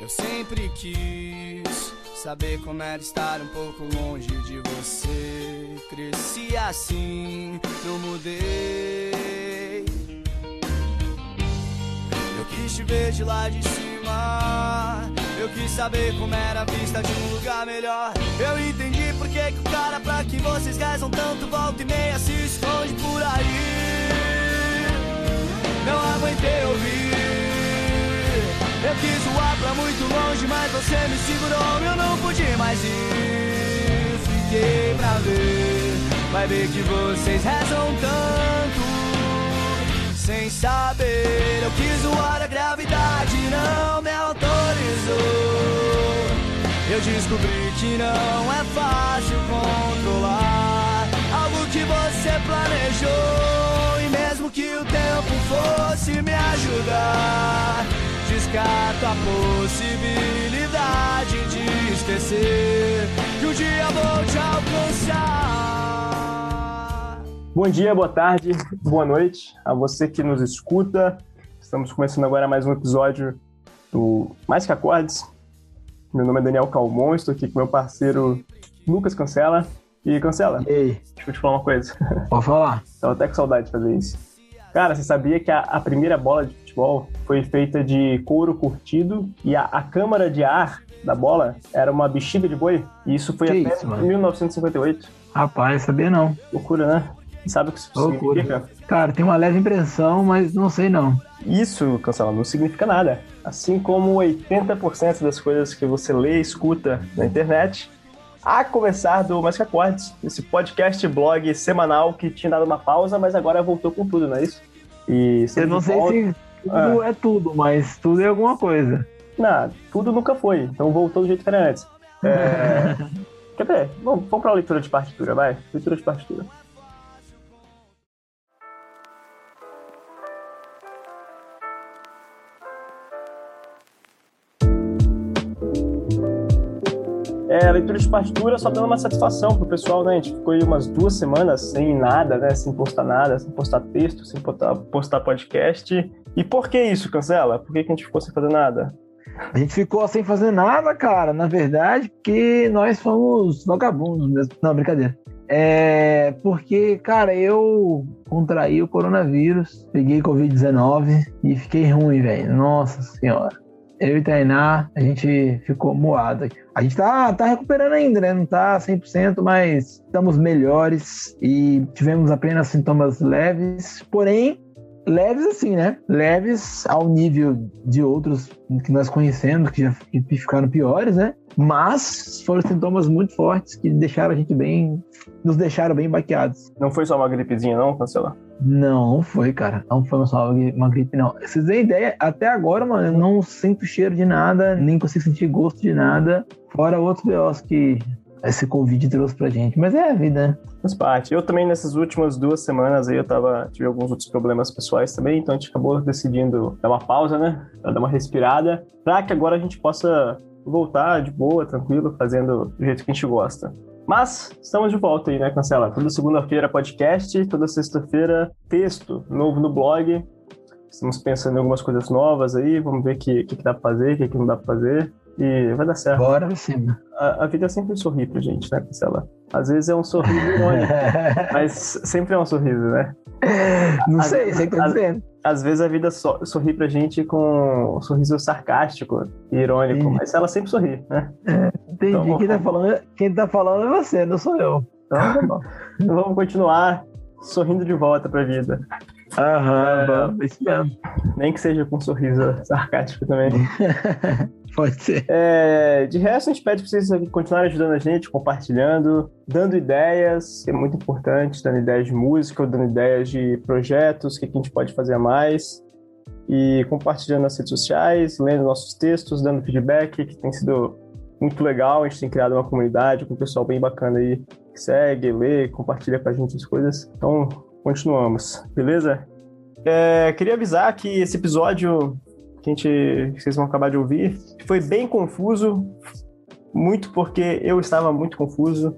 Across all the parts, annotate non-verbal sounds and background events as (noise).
Eu sempre quis saber como era estar um pouco longe de você. Cresci assim, não mudei. Eu quis te ver de lá de cima. Eu quis saber como era a vista de um lugar melhor. Eu entendi por que, o cara pra que vocês rezam tanto volta e meia se esconde por aí. Não aguentei ouvir. Eu quis voar pra muito longe, mas você me segurou. Eu não pude mais ir. Fiquei pra ver. Vai ver que vocês rezam tanto. Sem saber, eu quis voar, a gravidade não me autorizou. Eu descobri que não é fácil controlar algo que você planejou. E mesmo que o tempo fosse me ajudar, descarto a possibilidade de esquecer que um dia vou te alcançar. Bom dia, boa tarde, boa noite a você que nos escuta. Estamos começando agora mais um episódio do Mais Que Acordes. Meu nome é Daniel Calmon, estou aqui com meu parceiro Lucas Cancela. E Cancela, Ei, deixa eu te falar uma coisa. pode falar. (laughs) Tava até com saudade de fazer isso. Cara, você sabia que a, a primeira bola de futebol foi feita de couro curtido e a, a câmara de ar da bola era uma bexiga de boi? E isso foi Que até isso, mano? 1958. Rapaz, sabia não. Loucura, né? Sabe o que isso Loucura. significa? Cara, tem uma leve impressão, mas não sei não. Isso, Cancela, não significa nada. Assim como 80% das coisas que você lê e escuta na internet, a começar do Mais Que Acordes, esse podcast blog semanal que tinha dado uma pausa, mas agora voltou com tudo, não é isso? E Eu não sei volta- se tudo é tudo, mas tudo é alguma coisa. Não, tudo nunca foi, então voltou do jeito que era antes. É... (laughs) Quer ver? Vamos, vamos pra leitura de partitura, vai? Leitura de partitura. É, leitura de partitura só dando uma satisfação pro pessoal, né? A gente ficou aí umas duas semanas sem nada, né? Sem postar nada, sem postar texto, sem postar, postar podcast. E por que isso, Cancela? Por que, que a gente ficou sem fazer nada? A gente ficou sem fazer nada, cara. Na verdade, porque nós fomos vagabundos mesmo. Não, brincadeira. É porque, cara, eu contraí o coronavírus, peguei Covid-19 e fiquei ruim, velho. Nossa senhora. Eu e Tainá, a gente ficou moado. aqui. A gente tá, tá recuperando ainda, né? Não tá 100%, mas estamos melhores e tivemos apenas sintomas leves. Porém, leves assim, né? Leves ao nível de outros que nós conhecemos, que já que ficaram piores, né? Mas foram sintomas muito fortes que deixaram a gente bem. nos deixaram bem baqueados. Não foi só uma gripezinha, não, Cancela? Não, não foi, cara. Não foi só uma gri- uma gripe, não. Vocês têm ideia? Até agora, mano, eu não sinto cheiro de nada, nem consigo sentir gosto de nada. Fora outros BOs que esse Covid trouxe pra gente. Mas é a vida, né? Faz parte. Eu também, nessas últimas duas semanas aí, eu tava, tive alguns outros problemas pessoais também, então a gente acabou decidindo dar uma pausa, né? Dar uma respirada, pra que agora a gente possa voltar de boa, tranquilo, fazendo do jeito que a gente gosta. Mas estamos de volta aí, né, Cancela? Toda segunda-feira podcast, toda sexta-feira texto novo no blog. Estamos pensando em algumas coisas novas aí, vamos ver o que, que, que dá pra fazer, o que, que não dá pra fazer. E vai dar certo. Bora pra cima. A, a vida sempre sorri pra gente, né, Cancela? Às vezes é um sorriso irônico, (laughs) mas sempre é um sorriso, né? não Às sei, sei que tá às- dizendo. Às vezes a vida so- sorri pra gente com um sorriso sarcástico e irônico, Entendi. mas ela sempre sorri, né? Entendi. Então, quem, tá falando, quem tá falando é você, não sou eu. Então, tá bom. Então vamos continuar sorrindo de volta pra vida. Aham, É. vamos, isso mesmo. Nem que seja com um sorriso sarcástico também. (laughs) Pode ser. É, de resto, a gente pede pra vocês continuarem ajudando a gente, compartilhando, dando ideias, que é muito importante, dando ideias de música, dando ideias de projetos, o que que a gente pode fazer mais. E compartilhando nas redes sociais, lendo nossos textos, dando feedback, que tem sido muito legal. A gente tem criado uma comunidade com um pessoal bem bacana aí, que segue, lê, compartilha com a gente as coisas. Então, continuamos, beleza? É, queria avisar que esse episódio que, a gente, que vocês vão acabar de ouvir foi bem confuso, muito porque eu estava muito confuso.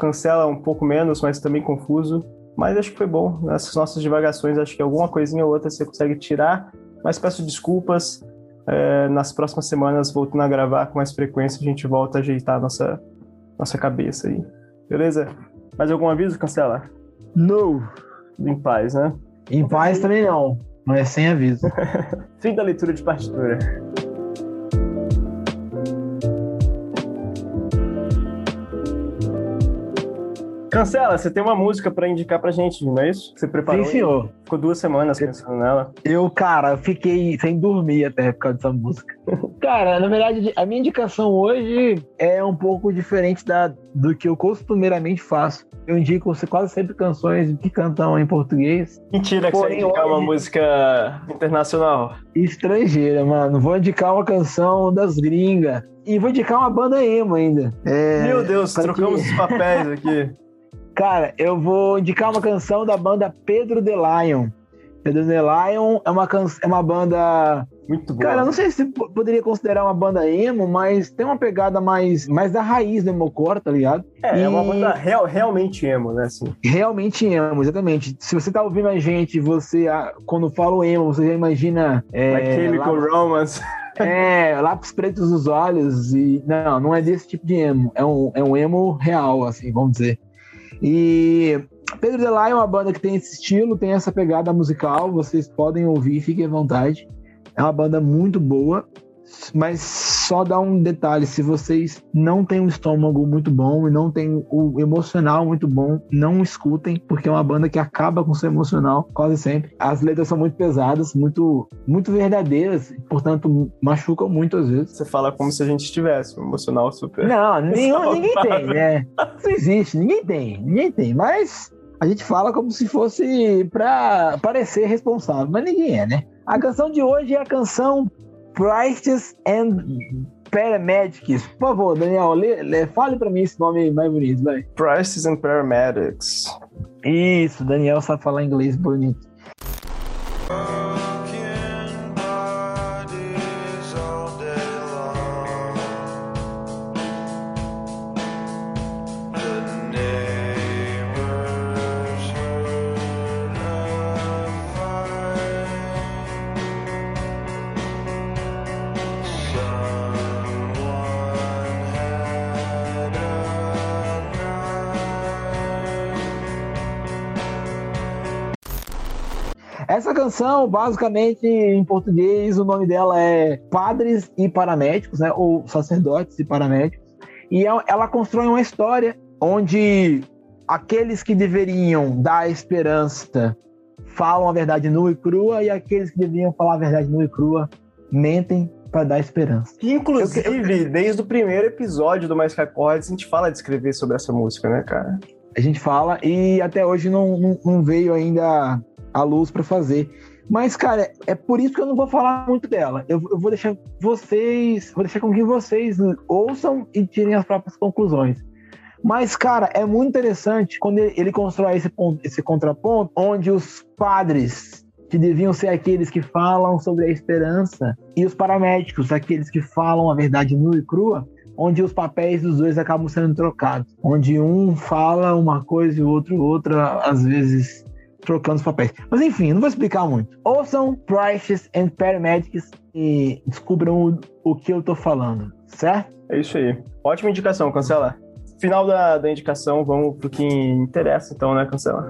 Cancela um pouco menos, mas também confuso. Mas acho que foi bom. Nessas nossas divagações, acho que alguma coisinha ou outra você consegue tirar. Mas peço desculpas. É, nas próximas semanas, voltando a gravar com mais frequência, a gente volta a ajeitar a nossa, nossa cabeça aí. Beleza? Mais algum aviso, Cancela? No. Em paz, né? Em paz também não, mas sem aviso. (laughs) Fim da leitura de partitura. Cancela, você tem uma música para indicar pra gente, não é isso? Você preparou? Sim, senhor. Ficou duas semanas pensando nela. Eu, cara, fiquei sem dormir até por causa dessa música. (laughs) cara, na verdade, a minha indicação hoje é um pouco diferente da, do que eu costumeiramente faço. Eu indico quase sempre canções que cantam em português. Mentira que Porém, você indicar hoje... uma música internacional. Estrangeira, mano. Vou indicar uma canção das gringas. E vou indicar uma banda emo ainda. É... Meu Deus, trocamos que... os papéis aqui. (laughs) Cara, eu vou indicar uma canção da banda Pedro The Lion. Pedro The Lion é uma, can... é uma banda. Muito boa. Cara, eu não sei se poderia considerar uma banda emo, mas tem uma pegada mais, mais da raiz do emocore, tá ligado? É, e... é uma banda real, realmente emo, né? Assim. Realmente emo, exatamente. Se você tá ouvindo a gente, você, quando fala emo, você já imagina. É, like Chemical lápis, Romance. (laughs) É, lápis pretos nos olhos. e Não, não é desse tipo de emo. É um, é um emo real, assim, vamos dizer. E Pedro Delay é uma banda que tem esse estilo, tem essa pegada musical, vocês podem ouvir, fiquem à vontade. É uma banda muito boa, mas só dá um detalhe: se vocês não têm um estômago muito bom e não têm o emocional muito bom, não escutem, porque é uma banda que acaba com seu emocional quase sempre. As letras são muito pesadas, muito, muito verdadeiras, portanto, machucam muito às vezes. Você fala como se a gente tivesse um emocional super. Não, nenhum, ninguém tem, né? Não existe, ninguém tem, ninguém tem, mas. A gente fala como se fosse para parecer responsável, mas ninguém é, né? A canção de hoje é a canção Prices and Paramedics. Por favor, Daniel, lê, lê, fale para mim esse nome mais bonito, vai. Prices and Paramedics. Isso, Daniel sabe falar inglês bonito. Essa canção, basicamente, em português, o nome dela é Padres e Paramédicos, né? Ou Sacerdotes e Paramédicos. E é, ela constrói uma história onde aqueles que deveriam dar esperança falam a verdade nua e crua e aqueles que deveriam falar a verdade nua e crua mentem para dar esperança. Inclusive, eu, desde o primeiro episódio do Mais Records, a gente fala de escrever sobre essa música, né, cara? A gente fala e até hoje não, não, não veio ainda a luz para fazer. Mas, cara, é por isso que eu não vou falar muito dela. Eu, eu, vou deixar vocês, vou deixar com que vocês ouçam e tirem as próprias conclusões. Mas, cara, é muito interessante quando ele, ele constrói esse, ponto, esse contraponto, onde os padres, que deviam ser aqueles que falam sobre a esperança, e os paramédicos, aqueles que falam a verdade nua e crua, onde os papéis dos dois acabam sendo trocados. Onde um fala uma coisa e o outro outra, às vezes trocando os papéis. Mas enfim, não vou explicar muito. Ouçam Prices and Paramedics e descubram o, o, que eu tô falando, certo? É isso aí. Ótima indicação, Cancela. Final da, da indicação, vamos pro que interessa então, né, Cancela?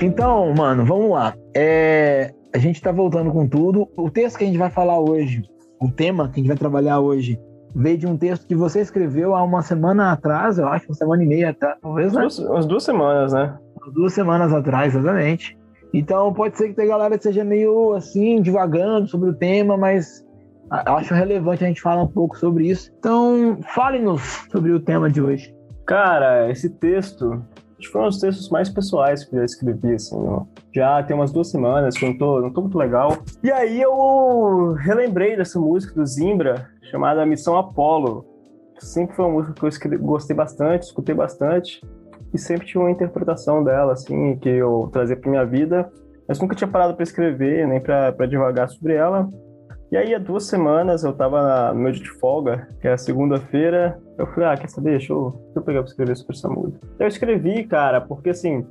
Então, mano, vamos lá. É, a gente tá voltando com tudo. O texto que a gente vai falar hoje, o tema que a gente vai trabalhar hoje, veio de um texto que você escreveu há uma semana atrás, eu acho, uma semana e meia atrás, talvez, né? Duas, umas duas semanas, né? Umas duas semanas atrás, exatamente. Então pode ser que a galera seja meio assim, divagando sobre o tema, mas acho relevante a gente falar um pouco sobre isso. Então, fale-nos sobre o tema de hoje. Cara, esse texto acho que foi um dos textos mais pessoais que eu já escrevi, assim, ó. já tem umas duas semanas que eu não tô, não tô muito legal. E aí eu relembrei dessa música do Zimbra, chamada Missão Apollo. Sempre foi uma música que eu gostei bastante, escutei bastante, e sempre tinha uma interpretação dela, assim, que eu trazia pra minha vida, mas nunca tinha parado para escrever, nem para devagar sobre ela. E aí, há duas semanas, eu tava no meu dia de folga, que era segunda-feira. Eu falei, ah, quer saber? Deixa eu, deixa eu pegar pra escrever sobre essa música. Eu escrevi, cara, porque assim,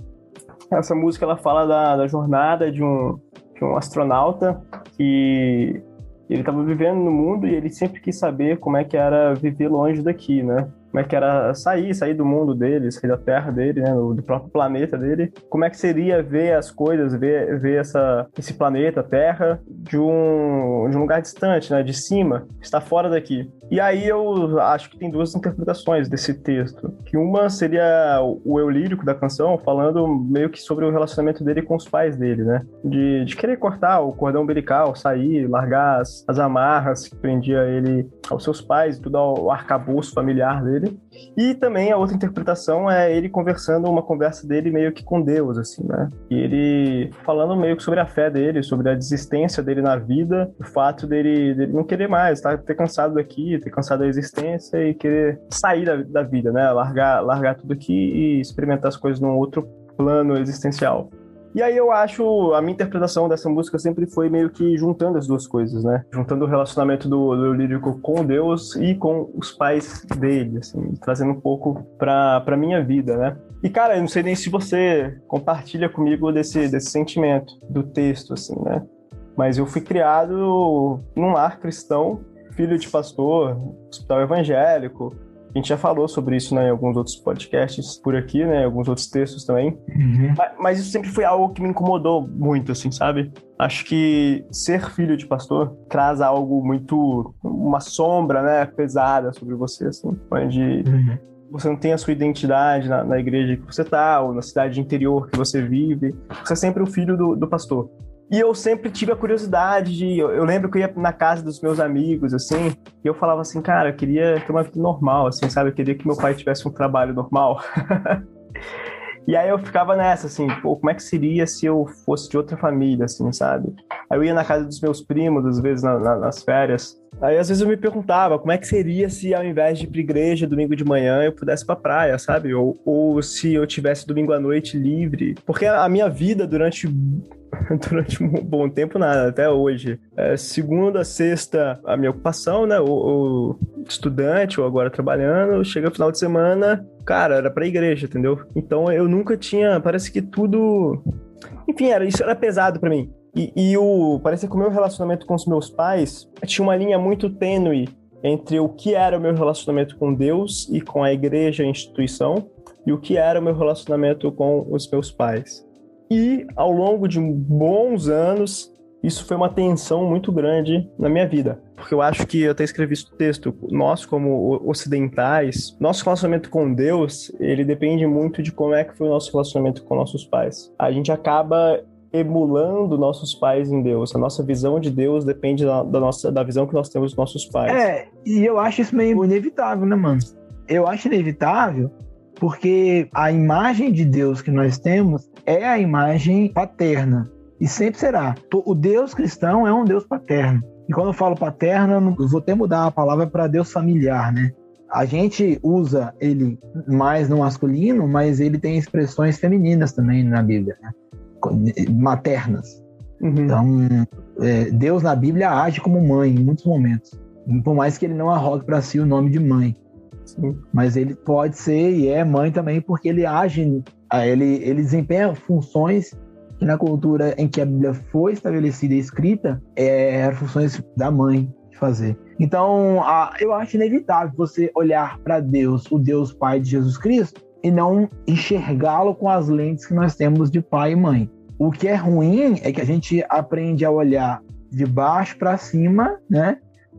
Essa música ela fala da, da jornada de um, de um astronauta que ele estava vivendo no mundo e ele sempre quis saber como é que era viver longe daqui, né? como é que era sair, sair do mundo dele, sair da terra dele, né, do próprio planeta dele. Como é que seria ver as coisas, ver, ver essa, esse planeta, Terra, de um, de um lugar distante, né, de cima, está fora daqui. E aí eu acho que tem duas interpretações desse texto. Que uma seria o eu lírico da canção, falando meio que sobre o relacionamento dele com os pais dele, né? De, de querer cortar o cordão umbilical, sair, largar as, as amarras que prendia ele aos seus pais, tudo ao arcabouço familiar dele. E também a outra interpretação é ele conversando uma conversa dele meio que com Deus, assim, né? E ele falando meio que sobre a fé dele, sobre a desistência dele na vida, o fato dele, dele não querer mais, tá? ter cansado daqui, ter cansado da existência e querer sair da, da vida, né? Largar, largar tudo aqui e experimentar as coisas num outro plano existencial. E aí eu acho, a minha interpretação dessa música sempre foi meio que juntando as duas coisas, né? Juntando o relacionamento do, do lírico com Deus e com os pais dele, assim, trazendo um pouco pra, pra minha vida, né? E, cara, eu não sei nem se você compartilha comigo desse, desse sentimento do texto, assim, né? Mas eu fui criado num lar cristão, filho de pastor, hospital evangélico, a gente já falou sobre isso né, em alguns outros podcasts por aqui, né? Em alguns outros textos também. Uhum. Mas, mas, isso sempre foi algo que me incomodou muito, assim, sabe? Acho que ser filho de pastor traz algo muito. uma sombra, né? Pesada sobre você, assim. Onde. Uhum. Você não tem a sua identidade na, na igreja que você tá, ou na cidade interior que você vive. Você é sempre o filho do, do pastor. E eu sempre tive a curiosidade de. Eu, eu, lembro que eu ia na casa dos meus amigos, assim, e eu falava assim, cara, eu queria ter uma vida normal, assim, sabe? Eu queria que meu pai tivesse um trabalho normal. (laughs) e aí eu ficava nessa, assim, pô, como é que seria se eu fosse de outra família, assim, sabe? Aí eu ia na casa dos meus primos, às vezes na, na, nas férias. Aí às vezes eu me perguntava como é que seria se ao invés de ir pra igreja domingo de manhã eu pudesse pra praia, sabe? Ou, ou se eu tivesse domingo à noite livre. Porque a minha vida durante (laughs) durante um bom tempo, nada, até hoje. É, segunda, sexta, a minha ocupação, né? O, o estudante, ou agora trabalhando, chega final de semana, cara, era pra igreja, entendeu? Então eu nunca tinha, parece que tudo. Enfim, era, isso era pesado para mim. E, e o. Parece que o meu relacionamento com os meus pais tinha uma linha muito tênue entre o que era o meu relacionamento com Deus e com a igreja, a instituição, e o que era o meu relacionamento com os meus pais. E ao longo de bons anos, isso foi uma tensão muito grande na minha vida. Porque eu acho que eu até escrevi isso no texto, nós como ocidentais, nosso relacionamento com Deus, ele depende muito de como é que foi o nosso relacionamento com nossos pais. A gente acaba emulando nossos pais em Deus. A nossa visão de Deus depende da, da, nossa da visão que nós temos dos nossos pais. É, e eu acho isso meio inevitável, né, mano? Eu acho inevitável porque a imagem de Deus que nós temos é a imagem paterna e sempre será. O Deus cristão é um Deus paterno. E quando eu falo paterno, eu vou até mudar a palavra para Deus familiar, né? A gente usa ele mais no masculino, mas ele tem expressões femininas também na Bíblia, né? maternas. Uhum. Então, é, Deus na Bíblia age como mãe em muitos momentos, por mais que ele não arrogue para si o nome de mãe. Mas ele pode ser e é mãe também porque ele age, ah, ele, ele desempenha funções que na cultura em que a Bíblia foi estabelecida e escrita, é, eram funções da mãe de fazer. Então, a, eu acho inevitável você olhar para Deus, o Deus Pai de Jesus Cristo, e não enxergá-lo com as lentes que nós temos de pai e mãe. O que é ruim é que a gente aprende a olhar de baixo para cima, né?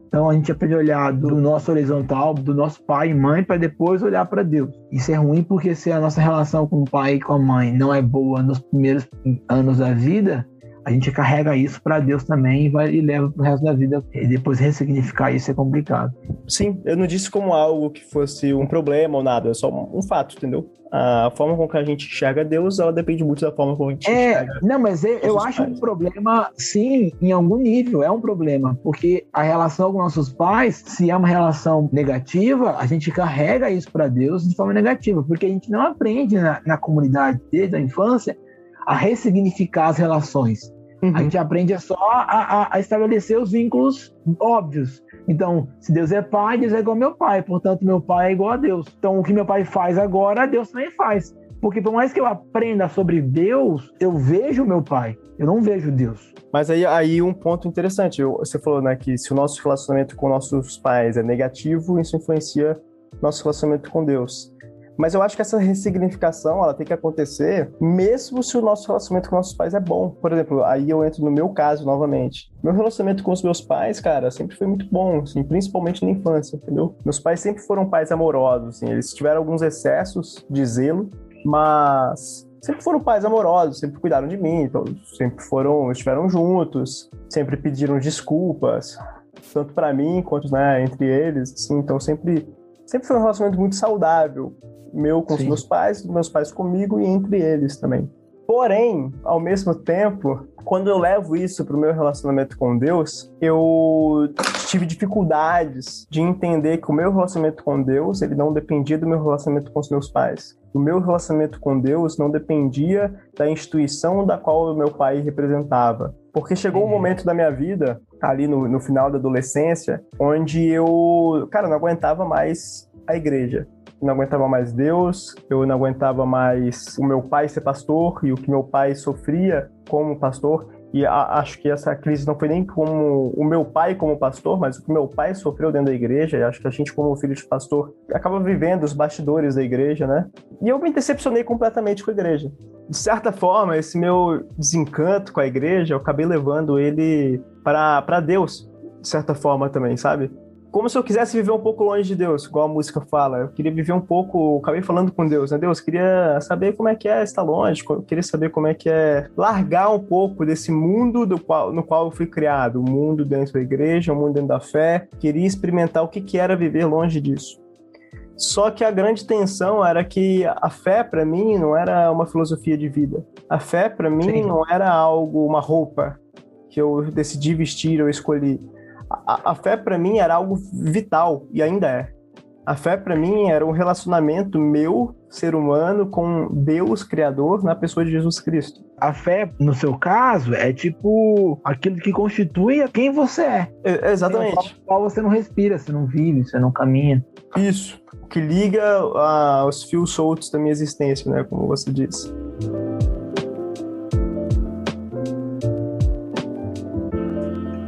Então a gente aprende a olhar do nosso horizontal, do nosso pai e mãe, para depois olhar para Deus. Isso é ruim porque se a nossa relação com o pai e com a mãe não é boa nos primeiros anos da vida, a gente carrega isso para Deus também e, vai, e leva para o resto da vida. E depois ressignificar isso é complicado. Sim, eu não disse como algo que fosse um problema ou nada, é só um fato, entendeu? A forma com que a gente enxerga Deus, ela depende muito da forma como a gente é, enxerga. Não, mas eu, eu acho pais. um problema, sim, em algum nível, é um problema, porque a relação com nossos pais, se é uma relação negativa, a gente carrega isso para Deus de forma negativa, porque a gente não aprende na, na comunidade desde a infância a ressignificar as relações. Uhum. A gente aprende só a, a, a, estabelecer os vínculos óbvios. Então, se Deus é pai, Deus é igual ao meu pai. Portanto, meu pai é igual a Deus. Então, o que meu pai faz agora, Deus também faz. Porque por mais que eu aprenda sobre Deus, eu vejo meu pai, eu não vejo Deus. Mas aí, aí um ponto interessante, você falou né, que se o nosso relacionamento com nossos pais é negativo, isso influencia nosso relacionamento com Deus. Mas eu acho que essa ressignificação ela tem que acontecer mesmo se o nosso relacionamento com nossos pais é bom. Por exemplo, aí eu entro no meu caso novamente. Meu relacionamento com os meus pais, cara, sempre foi muito bom, assim, principalmente na infância, entendeu? Meus pais sempre foram pais amorosos, assim, eles tiveram alguns excessos de zelo, mas sempre foram pais amorosos, sempre cuidaram de mim, então sempre foram, estiveram juntos, sempre pediram desculpas, tanto para mim quanto né, entre eles, assim, então sempre sempre foi um relacionamento muito saudável, meu com Sim. os meus pais, meus pais comigo e entre eles também. Porém, ao mesmo tempo, quando eu levo isso para o meu relacionamento com Deus, eu tive dificuldades de entender que o meu relacionamento com Deus ele não dependia do meu relacionamento com os meus pais. O meu relacionamento com Deus não dependia da instituição da qual o meu pai representava. Porque chegou um momento da minha vida, ali no, no final da adolescência, onde eu, cara, não aguentava mais a igreja não aguentava mais Deus, eu não aguentava mais o meu pai ser pastor e o que meu pai sofria como pastor. E a, acho que essa crise não foi nem como o meu pai como pastor, mas o que meu pai sofreu dentro da igreja. Acho que a gente, como filho de pastor, acaba vivendo os bastidores da igreja, né? E eu me decepcionei completamente com a igreja. De certa forma, esse meu desencanto com a igreja, eu acabei levando ele para Deus, de certa forma também, sabe? Como se eu quisesse viver um pouco longe de Deus, igual a música fala. Eu queria viver um pouco, acabei falando com Deus, né? Deus, queria saber como é que é estar longe, queria saber como é que é largar um pouco desse mundo do qual, no qual eu fui criado, o mundo dentro da igreja, o mundo dentro da fé. Queria experimentar o que, que era viver longe disso. Só que a grande tensão era que a fé para mim não era uma filosofia de vida. A fé para mim Sim. não era algo, uma roupa que eu decidi vestir ou escolhi a, a fé para mim era algo vital e ainda é. A fé para mim era um relacionamento meu, ser humano, com Deus Criador na pessoa de Jesus Cristo. A fé, no seu caso, é tipo aquilo que constitui quem você é. é exatamente. O qual você não respira, você não vive, você não caminha. Isso. Que liga uh, os fios soltos da minha existência, né? Como você disse.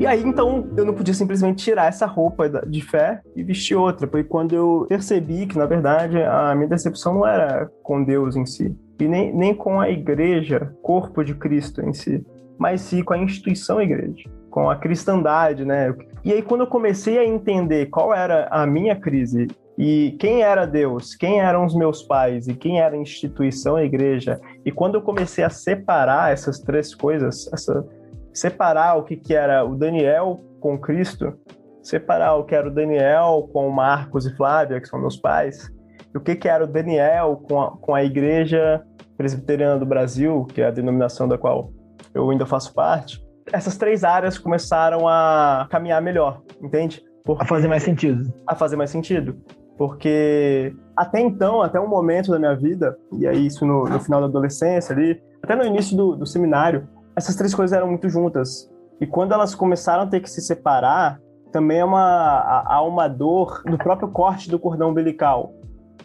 E aí, então, eu não podia simplesmente tirar essa roupa de fé e vestir outra. Foi quando eu percebi que, na verdade, a minha decepção não era com Deus em si, e nem, nem com a igreja, corpo de Cristo em si, mas sim com a instituição igreja, com a cristandade, né? E aí, quando eu comecei a entender qual era a minha crise e quem era Deus, quem eram os meus pais e quem era a instituição, a igreja, e quando eu comecei a separar essas três coisas, essa separar o que, que era o Daniel com Cristo, separar o que era o Daniel com Marcos e Flávia, que são meus pais, e o que, que era o Daniel com a, com a Igreja Presbiteriana do Brasil, que é a denominação da qual eu ainda faço parte. Essas três áreas começaram a caminhar melhor, entende? Porque, a fazer mais sentido. A fazer mais sentido. Porque até então, até um momento da minha vida, e aí isso no, no final da adolescência ali, até no início do, do seminário, essas três coisas eram muito juntas. E quando elas começaram a ter que se separar, também é uma, há uma dor do próprio corte do cordão umbilical.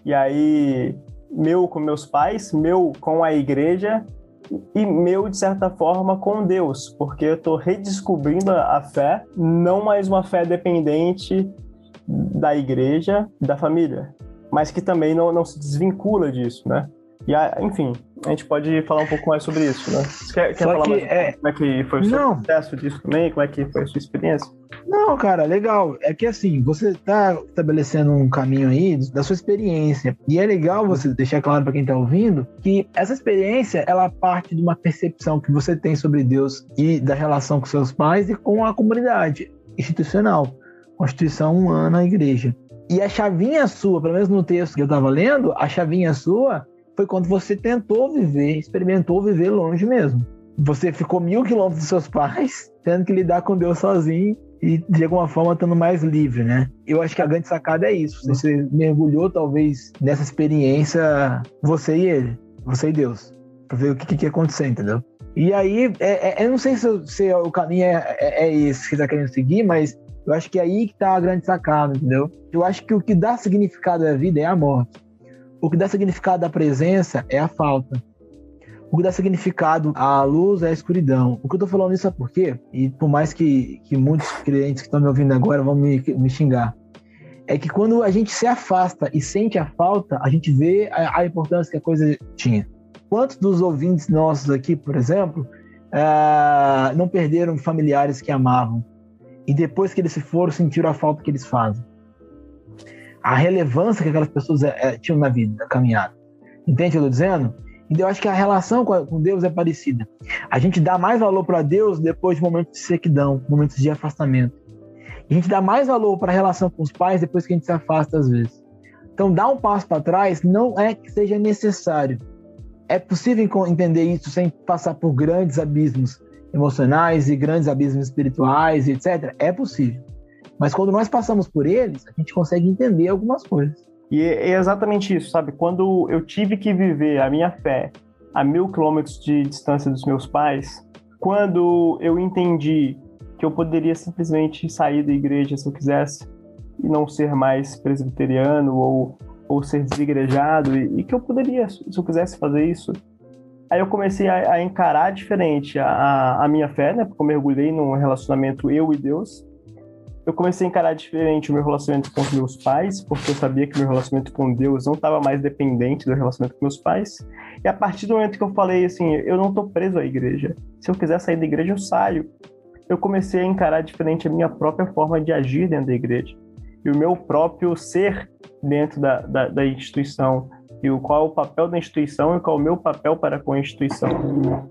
E aí, meu com meus pais, meu com a igreja e meu, de certa forma, com Deus, porque eu estou redescobrindo a fé, não mais uma fé dependente da igreja da família, mas que também não, não se desvincula disso, né? E, enfim, a gente pode falar um pouco mais sobre isso, né? Você quer, quer falar que, mais é... como é que foi o seu não. processo disso também? Como é que foi a sua experiência? Não, cara, legal. É que assim, você tá estabelecendo um caminho aí da sua experiência. E é legal você deixar claro para quem tá ouvindo que essa experiência, ela parte de uma percepção que você tem sobre Deus e da relação com seus pais e com a comunidade institucional. Constituição humana, a igreja. E a chavinha sua, pelo menos no texto que eu tava lendo, a chavinha sua foi quando você tentou viver, experimentou viver longe mesmo. Você ficou mil quilômetros dos seus pais, (laughs) tendo que lidar com Deus sozinho e de alguma forma estando mais livre, né? Eu acho que a grande sacada é isso. Você mergulhou talvez nessa experiência, você e ele, você e Deus, para ver o que, que ia acontecer, entendeu? E aí, é, é, eu não sei se, se o caminho é, é, é, esse que você está querendo seguir, mas eu acho que é aí que está a grande sacada, entendeu? Eu acho que o que dá significado à vida é a morte. O que dá significado à presença é a falta. O que dá significado à luz é a escuridão. O que eu tô falando isso é por quê? E por mais que, que muitos clientes que estão me ouvindo agora vão me, me xingar. É que quando a gente se afasta e sente a falta, a gente vê a, a importância que a coisa tinha. Quantos dos ouvintes nossos aqui, por exemplo, uh, não perderam familiares que amavam? E depois que eles se foram, sentiram a falta que eles fazem. A relevância que aquelas pessoas é, tinham na vida, na caminhada. Entende o que eu estou dizendo? Então, eu acho que a relação com Deus é parecida. A gente dá mais valor para Deus depois de momentos de sequidão, momentos de afastamento. E a gente dá mais valor para a relação com os pais depois que a gente se afasta, às vezes. Então, dar um passo para trás não é que seja necessário. É possível entender isso sem passar por grandes abismos emocionais e grandes abismos espirituais, etc. É possível. Mas quando nós passamos por eles, a gente consegue entender algumas coisas. E é exatamente isso, sabe? Quando eu tive que viver a minha fé a mil quilômetros de distância dos meus pais, quando eu entendi que eu poderia simplesmente sair da igreja se eu quisesse e não ser mais presbiteriano ou, ou ser desigrejado, e, e que eu poderia, se eu quisesse fazer isso, aí eu comecei a, a encarar diferente a, a, minha fé, né? Porque eu mergulhei num relacionamento eu e Deus eu comecei a encarar diferente o meu relacionamento com os meus pais, porque eu sabia que meu relacionamento com Deus não estava mais dependente do relacionamento com meus pais. E a partir do momento que eu falei assim, eu não estou preso à igreja. Se eu quiser sair da igreja, eu saio. Eu comecei a encarar diferente a minha própria forma de agir dentro da igreja. E o meu próprio ser dentro da, da, da instituição. E o, qual é o papel da instituição e qual é o meu papel para com a instituição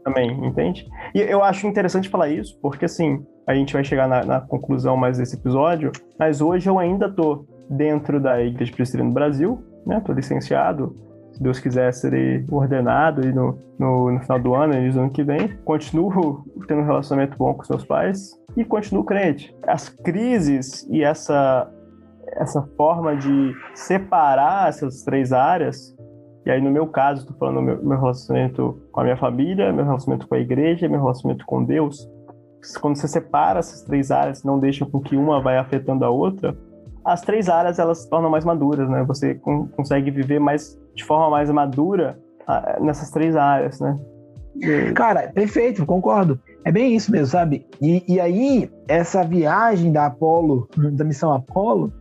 também, entende? E eu acho interessante falar isso, porque assim, a gente vai chegar na, na conclusão mais desse episódio, mas hoje eu ainda estou dentro da Igreja Presbiteriana do Brasil, né? Tô licenciado, se Deus quiser serei ordenado e no, no, no final do ano, no ano que vem, continuo tendo um relacionamento bom com os meus pais e continuo crente. As crises e essa essa forma de separar essas três áreas e aí, no meu caso, estou falando meu, meu relacionamento com a minha família, meu relacionamento com a igreja, meu relacionamento com Deus quando você separa essas três áreas, não deixa com que uma vai afetando a outra, as três áreas elas se tornam mais maduras, né? Você consegue viver mais de forma mais madura ah, nessas três áreas, né? Cara, perfeito, concordo. É bem isso mesmo, sabe? E, e aí, essa viagem da Apolo, da missão Apolo,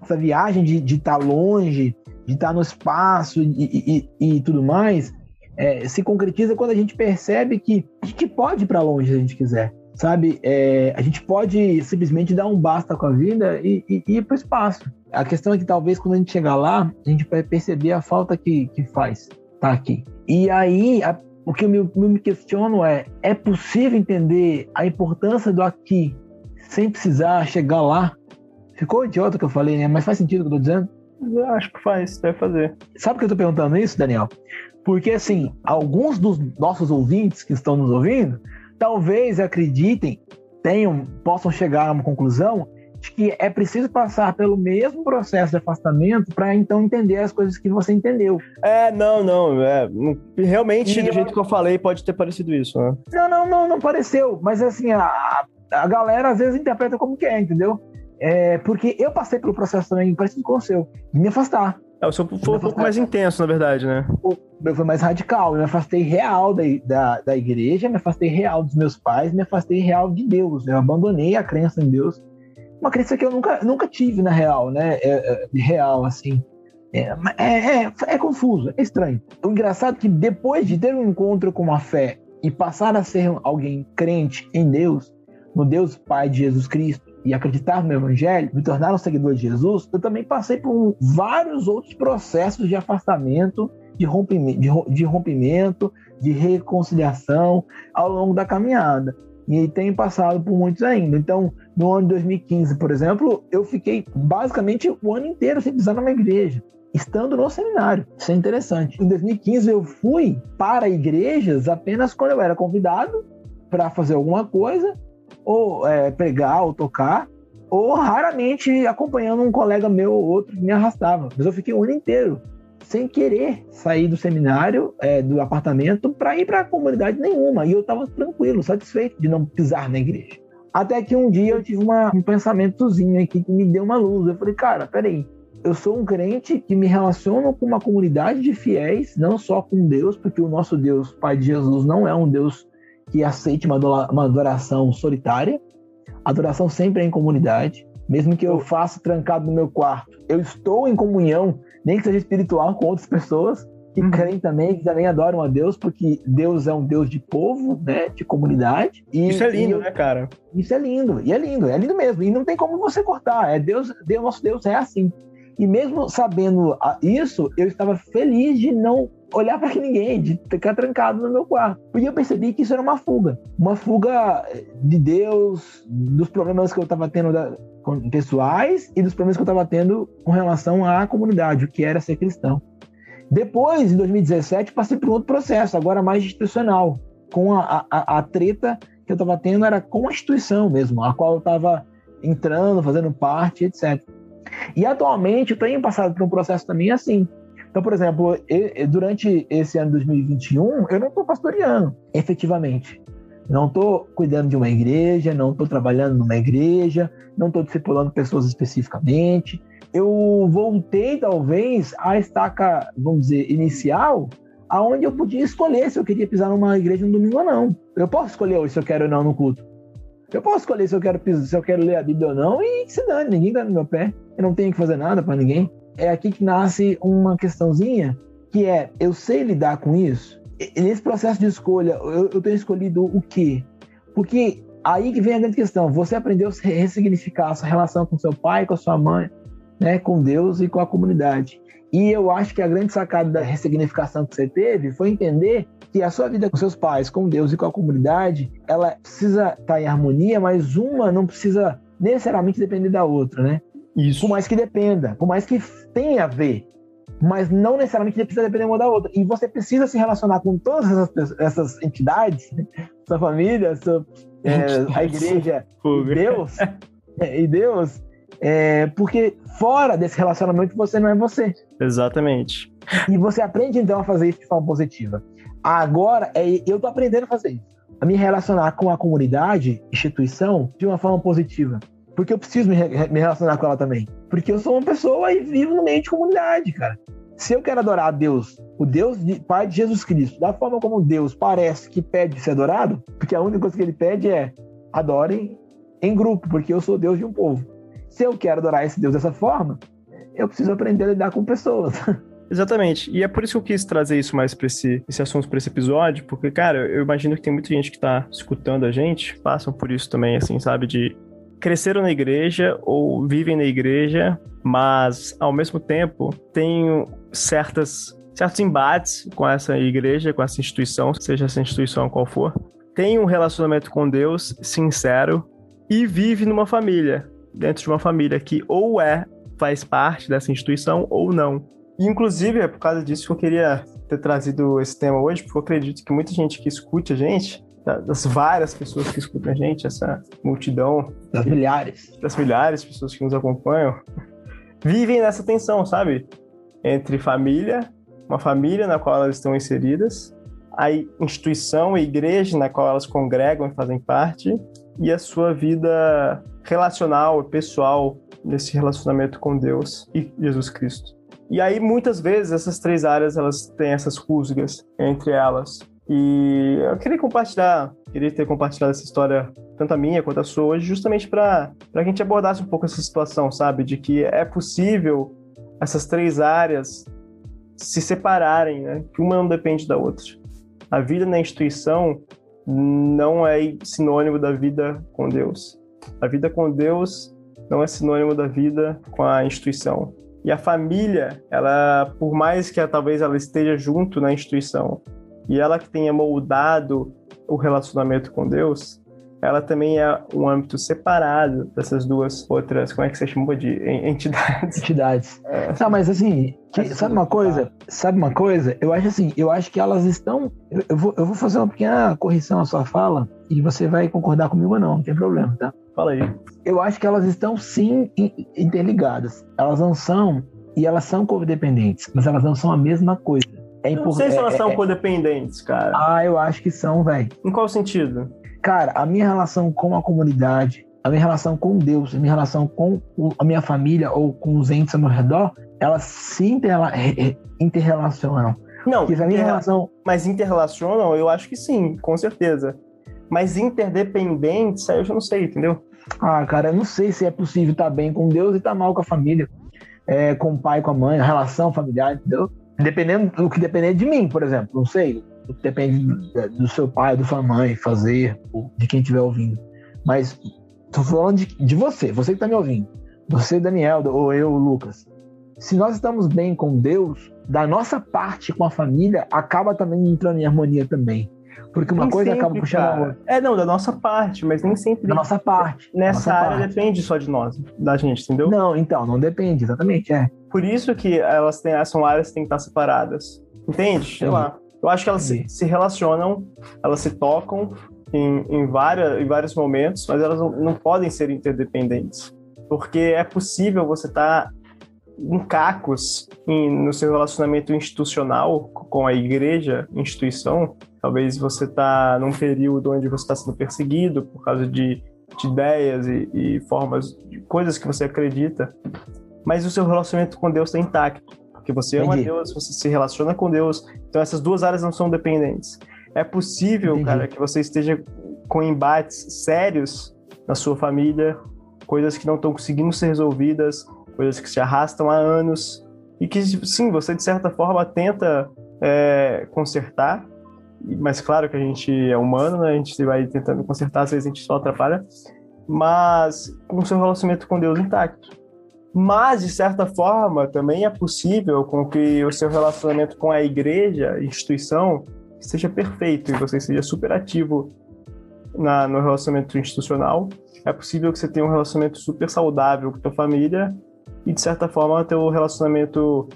essa viagem de estar tá longe, de estar no espaço e, e, e tudo mais, é, se concretiza quando a gente percebe que a gente pode ir para longe se a gente quiser sabe? É, a gente pode simplesmente dar um basta com a vida e, e, e ir para o espaço. A questão é que talvez quando a gente chegar lá, a gente vai perceber a falta que, que faz tá aqui. E aí, a, o que eu me, me questiono é: é possível entender a importância do aqui sem precisar chegar lá? Ficou idiota o que eu falei, né? Mas faz sentido o que eu tô dizendo? Eu acho que faz, deve fazer. Sabe por que eu tô perguntando isso, Daniel? Porque, assim, alguns dos nossos ouvintes que estão nos ouvindo talvez acreditem, tenham, possam chegar a uma conclusão de que é preciso passar pelo mesmo processo de afastamento para então entender as coisas que você entendeu. É, não, não, é, realmente e do eu... jeito que eu falei pode ter parecido isso, né? Não, não, não, não pareceu, mas assim, a, a galera às vezes interpreta como quer, entendeu? É, porque eu passei pelo processo também parecido com o seu, de me afastar. É, o seu foi um pouco mais intenso, na verdade, né? O meu foi mais radical. Eu me afastei real da, da, da igreja, me afastei real dos meus pais, me afastei real de Deus. Eu abandonei a crença em Deus. Uma crença que eu nunca, nunca tive, na real, né? É, é, real, assim. É, é, é, é, confuso, é estranho. O engraçado é que depois de ter um encontro com a fé e passar a ser alguém crente em Deus, no Deus Pai de Jesus Cristo, e acreditar no Evangelho, me tornar um seguidor de Jesus, eu também passei por vários outros processos de afastamento, de rompimento, de, rompimento, de reconciliação ao longo da caminhada. E tenho passado por muitos ainda. Então, no ano de 2015, por exemplo, eu fiquei basicamente o ano inteiro sem pisar numa igreja estando no seminário. Isso é interessante. Em 2015 eu fui para igrejas apenas quando eu era convidado para fazer alguma coisa ou é, pregar ou tocar, ou raramente acompanhando um colega meu ou outro que me arrastava. Mas eu fiquei o ano inteiro sem querer sair do seminário, é, do apartamento, para ir para a comunidade nenhuma. E eu estava tranquilo, satisfeito de não pisar na igreja. Até que um dia eu tive uma, um pensamentozinho aqui que me deu uma luz. Eu falei, cara, peraí, eu sou um crente que me relaciono com uma comunidade de fiéis, não só com Deus, porque o nosso Deus, Pai de Jesus, não é um Deus que aceite uma adoração solitária. A adoração sempre é em comunidade. Mesmo que eu faça trancado no meu quarto, eu estou em comunhão, nem que seja espiritual, com outras pessoas que uhum. creem também, que também adoram a Deus, porque Deus é um Deus de povo, né, de comunidade. E, isso é lindo, eu, né, cara? Isso é lindo, e é lindo, é lindo mesmo. E não tem como você cortar. É Deus, Deus nosso Deus é assim. E mesmo sabendo isso, eu estava feliz de não olhar para ninguém, de ficar trancado no meu quarto. Porque eu percebi que isso era uma fuga. Uma fuga de Deus, dos problemas que eu estava tendo da, pessoais e dos problemas que eu estava tendo com relação à comunidade, o que era ser cristão. Depois, em 2017, passei por outro processo, agora mais institucional, com a, a, a treta que eu estava tendo era com a instituição mesmo, a qual eu estava entrando, fazendo parte, etc. E atualmente eu tenho passado por um processo também assim. Então, por exemplo, durante esse ano 2021, eu não estou pastoreando, efetivamente. Não estou cuidando de uma igreja, não estou trabalhando numa igreja, não estou discipulando pessoas especificamente eu voltei talvez à estaca, vamos dizer, inicial, aonde eu podia escolher se eu queria pisar numa igreja no domingo ou não. Eu posso escolher se eu quero ou não no culto. Eu posso escolher se eu quero se eu quero ler a Bíblia ou não e se dane, ninguém tá no meu pé. Eu não tenho que fazer nada para ninguém. É aqui que nasce uma questãozinha que é eu sei lidar com isso. E nesse processo de escolha, eu, eu tenho escolhido o quê? Porque aí que vem a grande questão. Você aprendeu a ressignificar a sua relação com seu pai, com a sua mãe, né, com Deus e com a comunidade. E eu acho que a grande sacada da ressignificação que você teve foi entender que a sua vida com seus pais, com Deus e com a comunidade, ela precisa estar em harmonia, mas uma não precisa necessariamente depender da outra, né? Isso. Por mais que dependa, por mais que tenha a ver, mas não necessariamente precisa depender uma da outra. E você precisa se relacionar com todas essas, essas entidades, né? sua família, sua, é, a igreja, e Deus, (laughs) é, e Deus, é, porque fora desse relacionamento você não é você. Exatamente. E você aprende então a fazer isso de forma positiva. Agora, é, eu tô aprendendo a fazer isso. A me relacionar com a comunidade, instituição, de uma forma positiva. Porque eu preciso me, me relacionar com ela também. Porque eu sou uma pessoa e vivo no meio de comunidade, cara. Se eu quero adorar a Deus, o Deus de, Pai de Jesus Cristo, da forma como Deus parece que pede ser adorado, porque a única coisa que ele pede é adorem em grupo, porque eu sou Deus de um povo. Se eu quero adorar esse Deus dessa forma, eu preciso aprender a lidar com pessoas. (laughs) Exatamente. E é por isso que eu quis trazer isso mais para esse, esse assunto, para esse episódio, porque, cara, eu imagino que tem muita gente que tá escutando a gente, passam por isso também, assim, sabe? De cresceram na igreja ou vivem na igreja, mas ao mesmo tempo tem certas, certos embates com essa igreja, com essa instituição, seja essa instituição qual for. Tem um relacionamento com Deus sincero e vive numa família dentro de uma família que ou é faz parte dessa instituição ou não. Inclusive, é por causa disso que eu queria ter trazido esse tema hoje, porque eu acredito que muita gente que escute a gente, das várias pessoas que escutam a gente, essa multidão. Das milhares. Das milhares de pessoas que nos acompanham, vivem nessa tensão, sabe? Entre família, uma família na qual elas estão inseridas, a instituição, a igreja na qual elas congregam e fazem parte, e a sua vida relacional, pessoal, nesse relacionamento com Deus e Jesus Cristo. E aí, muitas vezes, essas três áreas, elas têm essas rusgas entre elas. E eu queria compartilhar, queria ter compartilhado essa história, tanto a minha quanto a sua hoje, justamente para que a gente abordasse um pouco essa situação, sabe? De que é possível essas três áreas se separarem, né? Que uma não depende da outra. A vida na instituição não é sinônimo da vida com Deus. A vida com Deus não é sinônimo da vida com a instituição. E a família, ela, por mais que ela, talvez ela esteja junto na instituição e ela que tenha moldado o relacionamento com Deus, ela também é um âmbito separado dessas duas outras, como é que você chamou de entidades? Entidades. (laughs) É. Não, mas assim, que, sabe uma coisa? Sabe uma coisa? Eu acho assim, eu acho que elas estão. Eu, eu, vou, eu vou fazer uma pequena correção à sua fala e você vai concordar comigo ou não, não tem problema, tá? Fala aí. Eu acho que elas estão sim interligadas. Elas não são, e elas são codependentes, mas elas não são a mesma coisa. É eu não sei se elas é, são é, codependentes, cara. Ah, eu acho que são, velho. Em qual sentido? Cara, a minha relação com a comunidade, a minha relação com Deus, a minha relação com a minha família ou com os entes ao meu redor, elas se interrelacionam. Não, Porque a minha relação. mas interrelacionam, eu acho que sim, com certeza. Mas interdependentes, aí eu já não sei, entendeu? Ah, cara, eu não sei se é possível estar bem com Deus e estar mal com a família. É, com o pai, com a mãe, a relação familiar, entendeu? Dependendo do que depender de mim, por exemplo. Não sei. Depende do seu pai, da sua mãe fazer, de quem estiver ouvindo. Mas tô falando de, de você, você que está me ouvindo. Você, Daniel, ou eu, Lucas. Se nós estamos bem com Deus, da nossa parte com a família, acaba também entrando em harmonia também. Porque uma Nem coisa sempre, acaba puxando a cara. outra. É, não, da nossa parte, mas nem sempre. Da nossa parte. Nessa nossa área parte. depende só de nós, da gente, entendeu? Não, então, não depende, exatamente, é. Por isso que elas têm, são áreas que têm que estar separadas. Entende? Sei lá. Eu acho que elas se, se relacionam, elas se tocam em, em, várias, em vários momentos, mas elas não, não podem ser interdependentes. Porque é possível você estar em cacos em- no seu relacionamento institucional com a igreja, instituição. Talvez você está num período onde você está sendo perseguido por causa de, de ideias e, e formas, de coisas que você acredita, mas o seu relacionamento com Deus está intacto. Porque você ama Entendi. Deus, você se relaciona com Deus. Então essas duas áreas não são dependentes. É possível, Entendi. cara, que você esteja com embates sérios na sua família, coisas que não estão conseguindo ser resolvidas, coisas que se arrastam há anos e que, sim, você de certa forma tenta é, consertar, mas claro que a gente é humano, né? A gente vai tentando consertar, às vezes a gente só atrapalha, mas com o seu relacionamento com Deus intacto. Mas, de certa forma, também é possível com que o seu relacionamento com a igreja, instituição, seja perfeito e você seja super ativo na, no relacionamento institucional. É possível que você tenha um relacionamento super saudável com a tua família e, de certa forma, teu relacionamento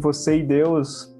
você e Deus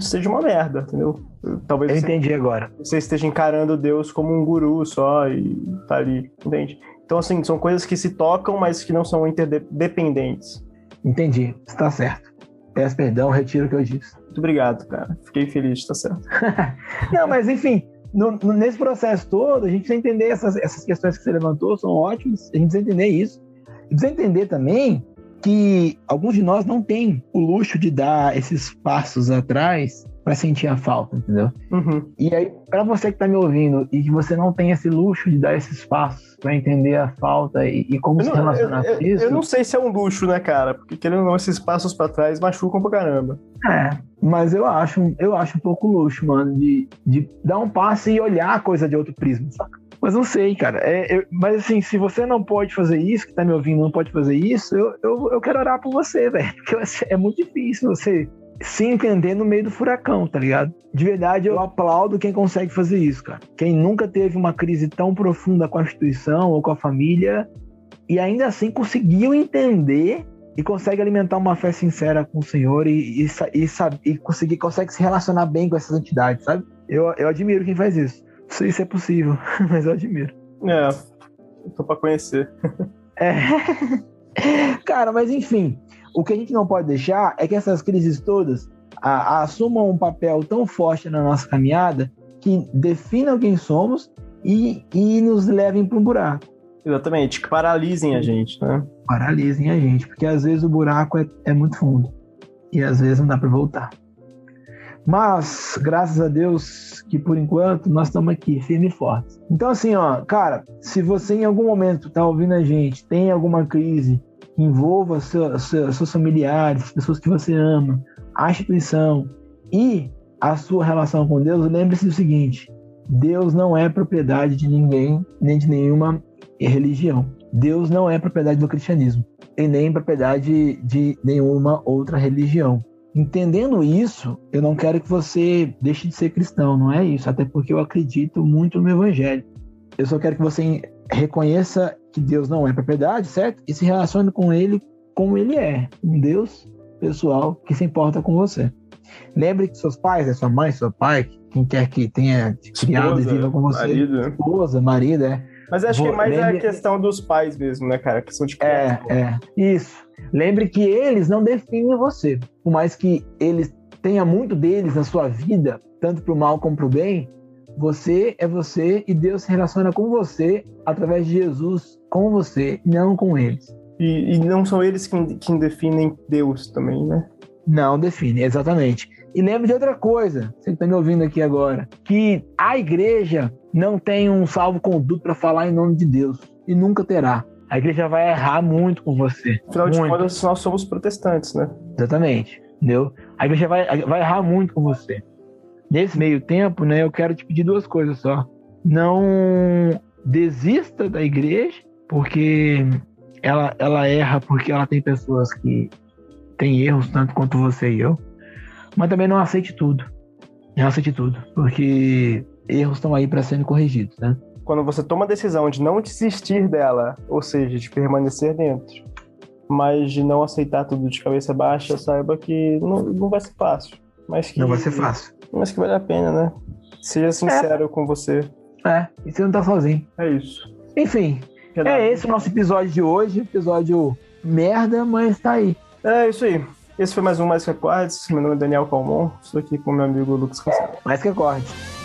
seja uma merda, entendeu? Talvez Eu você entendi agora. você esteja encarando Deus como um guru só e tá ali, entende? Então, assim, são coisas que se tocam, mas que não são interdependentes. Entendi. Está certo. Peço perdão, retiro o que eu disse. Muito obrigado, cara. Fiquei feliz, tá certo. (laughs) Não, mas enfim, no- no- nesse processo todo, a gente precisa entender essas, essas questões que você levantou, são ótimas, a gente precisa entender isso. E precisa entender também que alguns de nós não têm o luxo de dar esses passos atrás para sentir a falta, entendeu? Uhum. E aí, para você que está me ouvindo e que você não tem esse luxo de dar esses passos para entender a falta e, e como Eu se não, relacionar eu- com isso, eu não sei se é um luxo, né, cara? Porque querendo ou não, esses passos pra trás machucam pra caramba. É, mas eu acho, eu acho um pouco luxo, mano, de, de dar um passo e olhar a coisa de outro prisma, saca? Mas não sei, cara. É, eu- mas assim, se você não pode fazer isso, que tá me ouvindo, não pode fazer isso, eu, eu, eu quero orar por você, (laughs) velho. Porque é muito difícil você se entender no meio do furacão, tá ligado? De verdade, eu aplaudo quem consegue fazer isso, cara. Quem nunca teve uma crise tão profunda com a instituição ou com a família e ainda assim conseguiu entender e consegue alimentar uma fé sincera com o Senhor e, e, e, e conseguir, consegue se relacionar bem com essas entidades, sabe? Eu, eu admiro quem faz isso. Não sei se é possível, (laughs) mas eu admiro. É, tô pra conhecer. É. (laughs) Cara, mas enfim, o que a gente não pode deixar é que essas crises todas a- a- assumam um papel tão forte na nossa caminhada que definam quem somos e, e nos levem para um buraco. Exatamente, que paralisem a gente, né? Paralisem a gente, porque às vezes o buraco é, é muito fundo e às vezes não dá para voltar. Mas, graças a Deus, que por enquanto nós estamos aqui, firme e fortes. Então, assim, ó, cara, se você em algum momento tá ouvindo a gente, tem alguma crise envolva seu, seu, seus familiares, pessoas que você ama, a instituição e a sua relação com Deus, lembre-se do seguinte: Deus não é propriedade de ninguém, nem de nenhuma religião. Deus não é propriedade do cristianismo e nem propriedade de nenhuma outra religião. Entendendo isso, eu não quero que você deixe de ser cristão, não é isso, até porque eu acredito muito no evangelho. Eu só quero que você reconheça que Deus não é propriedade, certo? E se relacione com ele como ele é, um Deus pessoal que se importa com você. Lembre que seus pais, né, sua mãe, seu pai, quem quer que tenha te criado e viva com você, marido. esposa, marido, é. Mas acho que Vou- mais é a lembre- questão dos pais mesmo, né, cara? A questão de É, é. Isso. Lembre que eles não definem você. Por mais que eles tenha muito deles na sua vida, tanto pro mal como pro bem, você é você e Deus se relaciona com você através de Jesus com você, não com eles. E, e não são eles que, que definem Deus também, né? Não define, exatamente. E lembre de outra coisa, você que está me ouvindo aqui agora, que a igreja não tem um salvo-conduto para falar em nome de Deus e nunca terá. A igreja vai errar muito com você. Afinal muito. de contas, nós somos protestantes, né? Exatamente, entendeu? A igreja vai, vai errar muito com você. Nesse meio tempo, né, eu quero te pedir duas coisas só. Não desista da igreja, porque ela, ela erra porque ela tem pessoas que têm erros tanto quanto você e eu. Mas também não aceite tudo. Não aceite tudo, porque erros estão aí para serem corrigidos, né? Quando você toma a decisão de não desistir dela, ou seja, de permanecer dentro, mas de não aceitar tudo de cabeça baixa, saiba que não, não vai ser fácil. Mas que, não vai ser fácil. Mas que vale a pena, né? Seja sincero é. com você. É, e você não tá sozinho. É isso. Enfim, é esse o nosso episódio de hoje. Episódio merda, mas tá aí. É isso aí. Esse foi mais um Mais Que Acordes. Meu nome é Daniel Calmon. Estou aqui com meu amigo Lucas Cassaro. Mais Que Acordes.